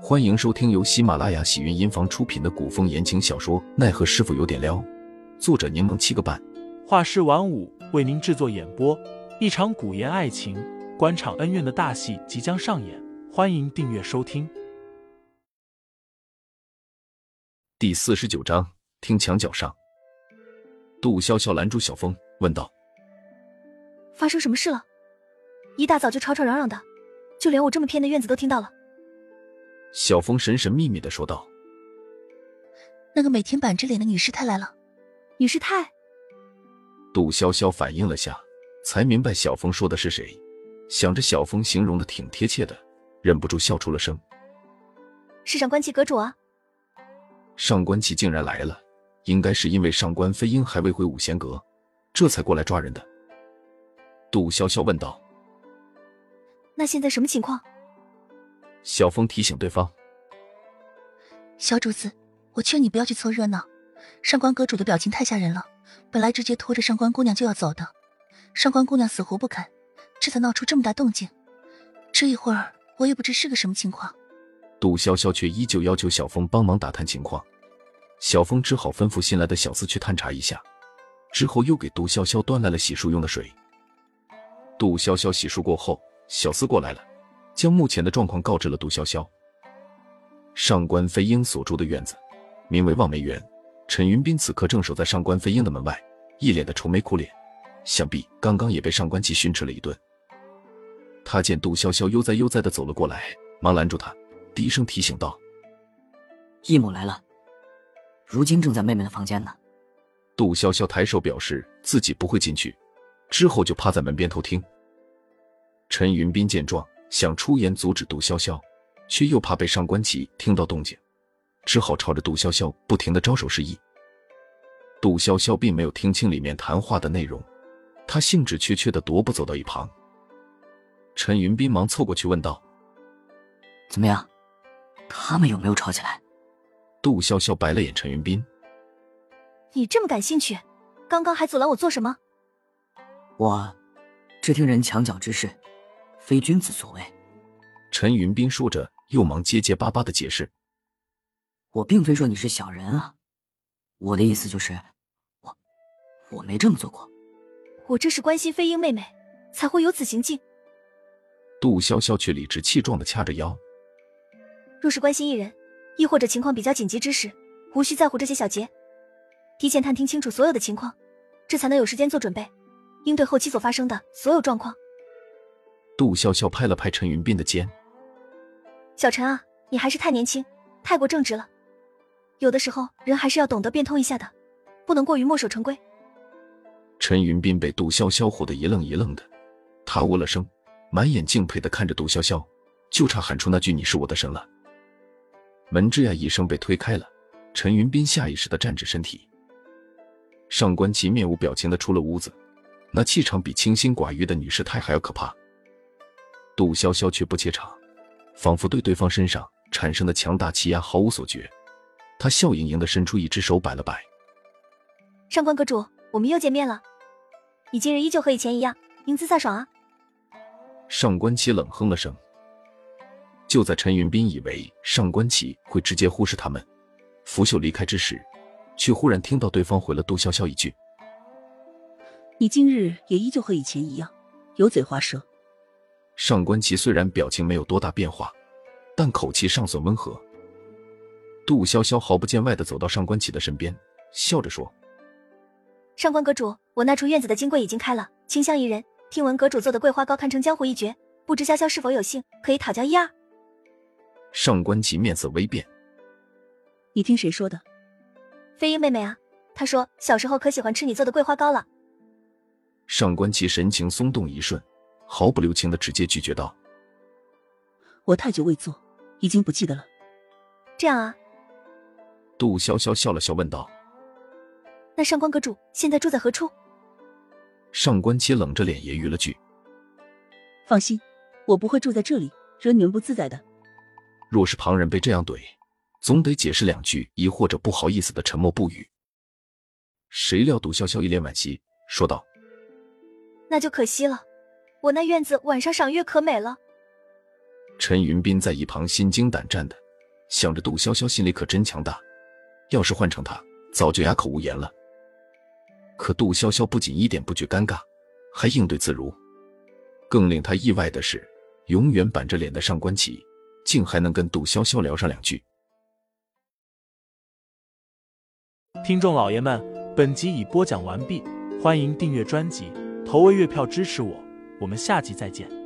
欢迎收听由喜马拉雅喜云音房出品的古风言情小说《奈何师傅有点撩》，作者柠檬七个半，画师晚舞为您制作演播。一场古言爱情、官场恩怨的大戏即将上演，欢迎订阅收听。第四十九章，听墙角上，杜潇潇拦住小峰，问道：“发生什么事了？一大早就吵吵嚷嚷的，就连我这么偏的院子都听到了。”小峰神神秘秘的说道：“那个每天板着脸的女师太来了。”女师太。杜潇潇反应了下，才明白小峰说的是谁。想着小峰形容的挺贴切的，忍不住笑出了声。是上官奇阁主啊！上官奇竟然来了，应该是因为上官飞鹰还未回五贤阁，这才过来抓人的。杜潇潇问道：“那现在什么情况？”小峰提醒对方：“小主子，我劝你不要去凑热闹。上官阁主的表情太吓人了，本来直接拖着上官姑娘就要走的，上官姑娘死活不肯，这才闹出这么大动静。这一会儿我也不知是个什么情况。”杜潇潇却依旧要求小峰帮忙打探情况，小峰只好吩咐新来的小厮去探查一下，之后又给杜潇潇端来了洗漱用的水。杜潇潇洗漱过后，小厮过来了。将目前的状况告知了杜潇潇。上官飞鹰所住的院子名为望梅园，陈云斌此刻正守在上官飞鹰的门外，一脸的愁眉苦脸，想必刚刚也被上官琪训斥了一顿。他见杜潇潇悠哉悠哉的走了过来，忙拦住他，低声提醒道：“义母来了，如今正在妹妹的房间呢。”杜潇潇抬手表示自己不会进去，之后就趴在门边偷听。陈云斌见状。想出言阻止杜潇潇，却又怕被上官琪听到动静，只好朝着杜潇潇不停的招手示意。杜潇潇并没有听清里面谈话的内容，他兴致缺缺的踱步走到一旁。陈云斌忙凑过去问道：“怎么样？他们有没有吵起来？”杜潇潇白了眼陈云斌：“你这么感兴趣，刚刚还阻拦我做什么？”我，只听人墙角之事。非君子所为。陈云斌说着，又忙结结巴巴的解释：“我并非说你是小人啊，我的意思就是，我我没这么做过。我这是关心飞鹰妹妹，才会有此行径。”杜潇潇却理直气壮的掐着腰：“若是关心一人，亦或者情况比较紧急之时，无需在乎这些小节，提前探听清楚所有的情况，这才能有时间做准备，应对后期所发生的所有状况。”杜潇潇拍了拍陈云斌的肩：“小陈啊，你还是太年轻，太过正直了。有的时候人还是要懂得变通一下的，不能过于墨守成规。”陈云斌被杜潇潇唬得一愣一愣的，他呜了声，满眼敬佩的看着杜潇潇，就差喊出那句“你是我的神”了。门吱呀一声被推开了，陈云斌下意识的站直身体。上官琪面无表情的出了屋子，那气场比清心寡欲的女师太还要可怕。杜潇潇却不怯场，仿佛对对方身上产生的强大气压毫无所觉。他笑盈盈的伸出一只手摆了摆：“上官阁主，我们又见面了。你今日依旧和以前一样英姿飒爽啊。”上官琪冷哼了声。就在陈云斌以为上官琪会直接忽视他们，拂袖离开之时，却忽然听到对方回了杜潇潇一句：“你今日也依旧和以前一样，油嘴滑舌。”上官琪虽然表情没有多大变化，但口气尚算温和。杜潇潇毫不见外的走到上官琪的身边，笑着说：“上官阁主，我那处院子的金柜已经开了，清香宜人。听闻阁主做的桂花糕堪称江湖一绝，不知潇潇是否有幸可以讨教一二？”上官琪面色微变：“你听谁说的？”飞鹰妹妹啊，她说小时候可喜欢吃你做的桂花糕了。上官琪神情松动一瞬。毫不留情的直接拒绝道：“我太久未做，已经不记得了。”这样啊。杜潇潇笑了笑，问道：“那上官阁主现在住在何处？”上官七冷着脸揶揄了句：“放心，我不会住在这里，惹你们不自在的。”若是旁人被这样怼，总得解释两句，亦或者不好意思的沉默不语。谁料杜潇潇一脸惋惜，说道：“那就可惜了。”我那院子晚上赏月可美了。陈云斌在一旁心惊胆战的想着杜潇潇心里可真强大，要是换成他，早就哑口无言了。可杜潇潇不仅一点不觉尴尬，还应对自如。更令他意外的是，永远板着脸的上官启，竟还能跟杜潇潇聊上两句。听众老爷们，本集已播讲完毕，欢迎订阅专辑，投喂月票支持我，我们下集再见。